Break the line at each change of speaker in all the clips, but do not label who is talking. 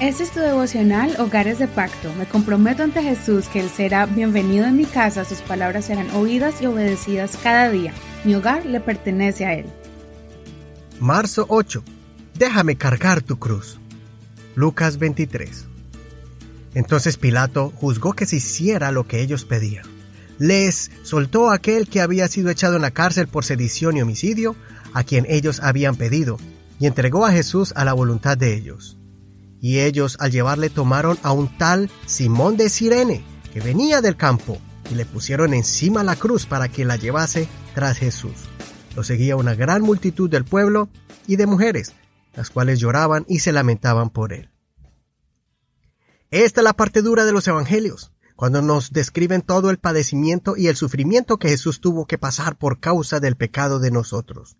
Este es tu devocional Hogares de Pacto. Me comprometo ante Jesús que Él será bienvenido en mi casa, sus palabras serán oídas y obedecidas cada día. Mi hogar le pertenece a Él.
Marzo 8. Déjame cargar tu cruz. Lucas 23. Entonces Pilato juzgó que se hiciera lo que ellos pedían. Les soltó a aquel que había sido echado en la cárcel por sedición y homicidio, a quien ellos habían pedido, y entregó a Jesús a la voluntad de ellos. Y ellos al llevarle tomaron a un tal Simón de Sirene, que venía del campo, y le pusieron encima la cruz para que la llevase tras Jesús. Lo seguía una gran multitud del pueblo y de mujeres, las cuales lloraban y se lamentaban por él. Esta es la parte dura de los evangelios, cuando nos describen todo el padecimiento y el sufrimiento que Jesús tuvo que pasar por causa del pecado de nosotros.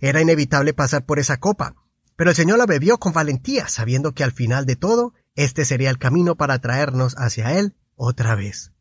Era inevitable pasar por esa copa, pero el Señor la bebió con valentía, sabiendo que al final de todo, este sería el camino para traernos hacia Él otra vez.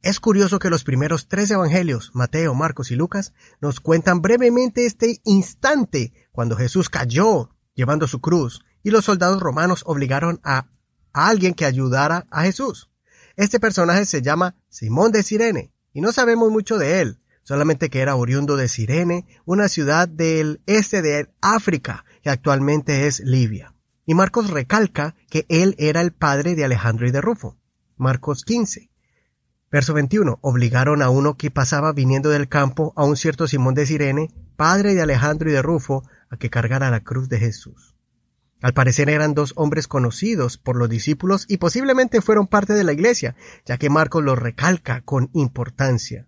Es curioso que los primeros tres evangelios, Mateo, Marcos y Lucas, nos cuentan brevemente este instante cuando Jesús cayó llevando su cruz y los soldados romanos obligaron a, alguien que ayudara a Jesús. Este personaje se llama Simón de Sirene y no sabemos mucho de él, solamente que era oriundo de Sirene, una ciudad del este de África, que actualmente es Libia. Y Marcos recalca que él era el padre de Alejandro y de Rufo. Marcos 15. Verso 21. Obligaron a uno que pasaba viniendo del campo, a un cierto Simón de Sirene, padre de Alejandro y de Rufo, a que cargara la cruz de Jesús. Al parecer eran dos hombres conocidos por los discípulos y posiblemente fueron parte de la iglesia, ya que Marcos los recalca con importancia.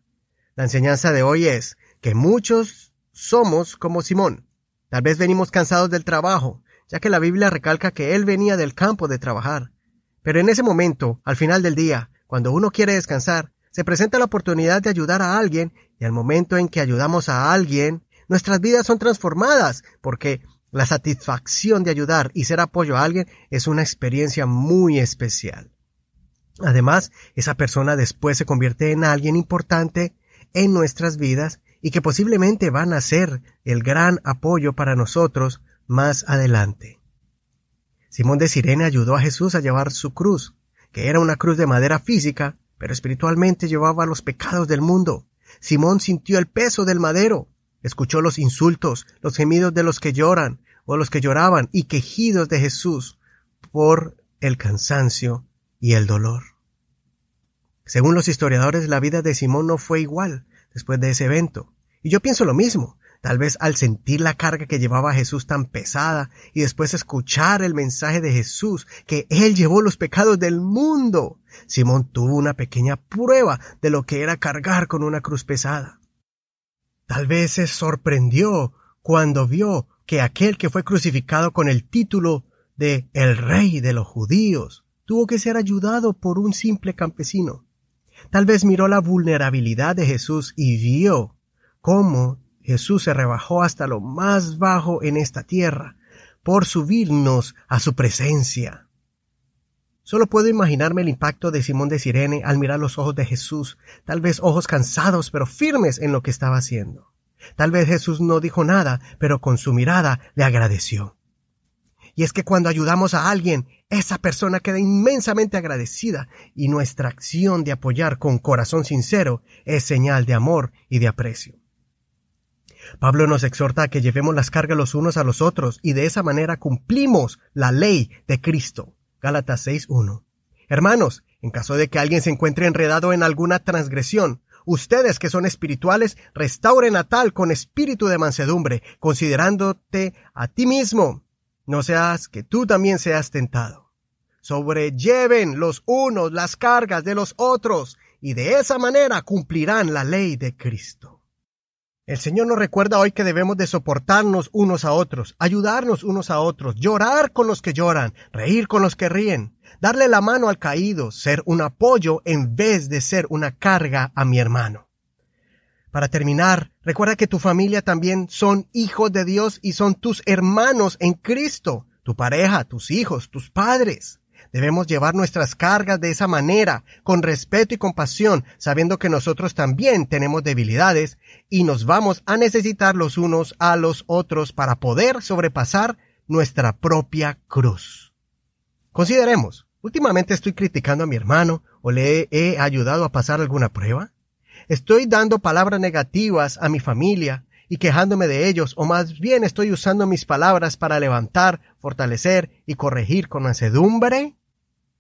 La enseñanza de hoy es que muchos somos como Simón, Tal vez venimos cansados del trabajo, ya que la Biblia recalca que él venía del campo de trabajar. Pero en ese momento, al final del día, cuando uno quiere descansar, se presenta la oportunidad de ayudar a alguien y al momento en que ayudamos a alguien, nuestras vidas son transformadas porque la satisfacción de ayudar y ser apoyo a alguien es una experiencia muy especial. Además, esa persona después se convierte en alguien importante en nuestras vidas y que posiblemente van a ser el gran apoyo para nosotros más adelante. Simón de Sirene ayudó a Jesús a llevar su cruz, que era una cruz de madera física, pero espiritualmente llevaba los pecados del mundo. Simón sintió el peso del madero, escuchó los insultos, los gemidos de los que lloran o los que lloraban y quejidos de Jesús por el cansancio y el dolor. Según los historiadores, la vida de Simón no fue igual después de ese evento. Y yo pienso lo mismo. Tal vez al sentir la carga que llevaba Jesús tan pesada y después escuchar el mensaje de Jesús que Él llevó los pecados del mundo, Simón tuvo una pequeña prueba de lo que era cargar con una cruz pesada. Tal vez se sorprendió cuando vio que aquel que fue crucificado con el título de el rey de los judíos tuvo que ser ayudado por un simple campesino. Tal vez miró la vulnerabilidad de Jesús y vio cómo Jesús se rebajó hasta lo más bajo en esta tierra por subirnos a su presencia. Solo puedo imaginarme el impacto de Simón de Sirene al mirar los ojos de Jesús, tal vez ojos cansados pero firmes en lo que estaba haciendo. Tal vez Jesús no dijo nada, pero con su mirada le agradeció. Y es que cuando ayudamos a alguien, esa persona queda inmensamente agradecida y nuestra acción de apoyar con corazón sincero es señal de amor y de aprecio. Pablo nos exhorta a que llevemos las cargas los unos a los otros y de esa manera cumplimos la ley de Cristo. Gálatas 6.1. Hermanos, en caso de que alguien se encuentre enredado en alguna transgresión, ustedes que son espirituales, restauren a tal con espíritu de mansedumbre, considerándote a ti mismo. No seas que tú también seas tentado. Sobrelleven los unos las cargas de los otros, y de esa manera cumplirán la ley de Cristo. El Señor nos recuerda hoy que debemos de soportarnos unos a otros, ayudarnos unos a otros, llorar con los que lloran, reír con los que ríen, darle la mano al caído, ser un apoyo en vez de ser una carga a mi hermano. Para terminar, recuerda que tu familia también son hijos de Dios y son tus hermanos en Cristo, tu pareja, tus hijos, tus padres. Debemos llevar nuestras cargas de esa manera, con respeto y compasión, sabiendo que nosotros también tenemos debilidades y nos vamos a necesitar los unos a los otros para poder sobrepasar nuestra propia cruz. Consideremos, últimamente estoy criticando a mi hermano o le he ayudado a pasar alguna prueba. Estoy dando palabras negativas a mi familia y quejándome de ellos, o más bien estoy usando mis palabras para levantar, fortalecer y corregir con mansedumbre.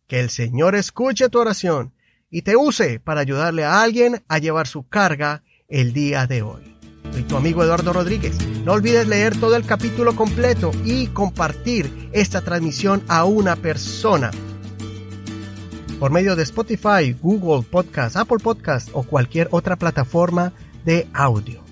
Que el Señor escuche tu oración y te use para ayudarle a alguien a llevar su carga el día de hoy. Soy tu amigo Eduardo Rodríguez. No olvides leer todo el capítulo completo y compartir esta transmisión a una persona por medio de Spotify, Google Podcast, Apple Podcast o cualquier otra plataforma de audio.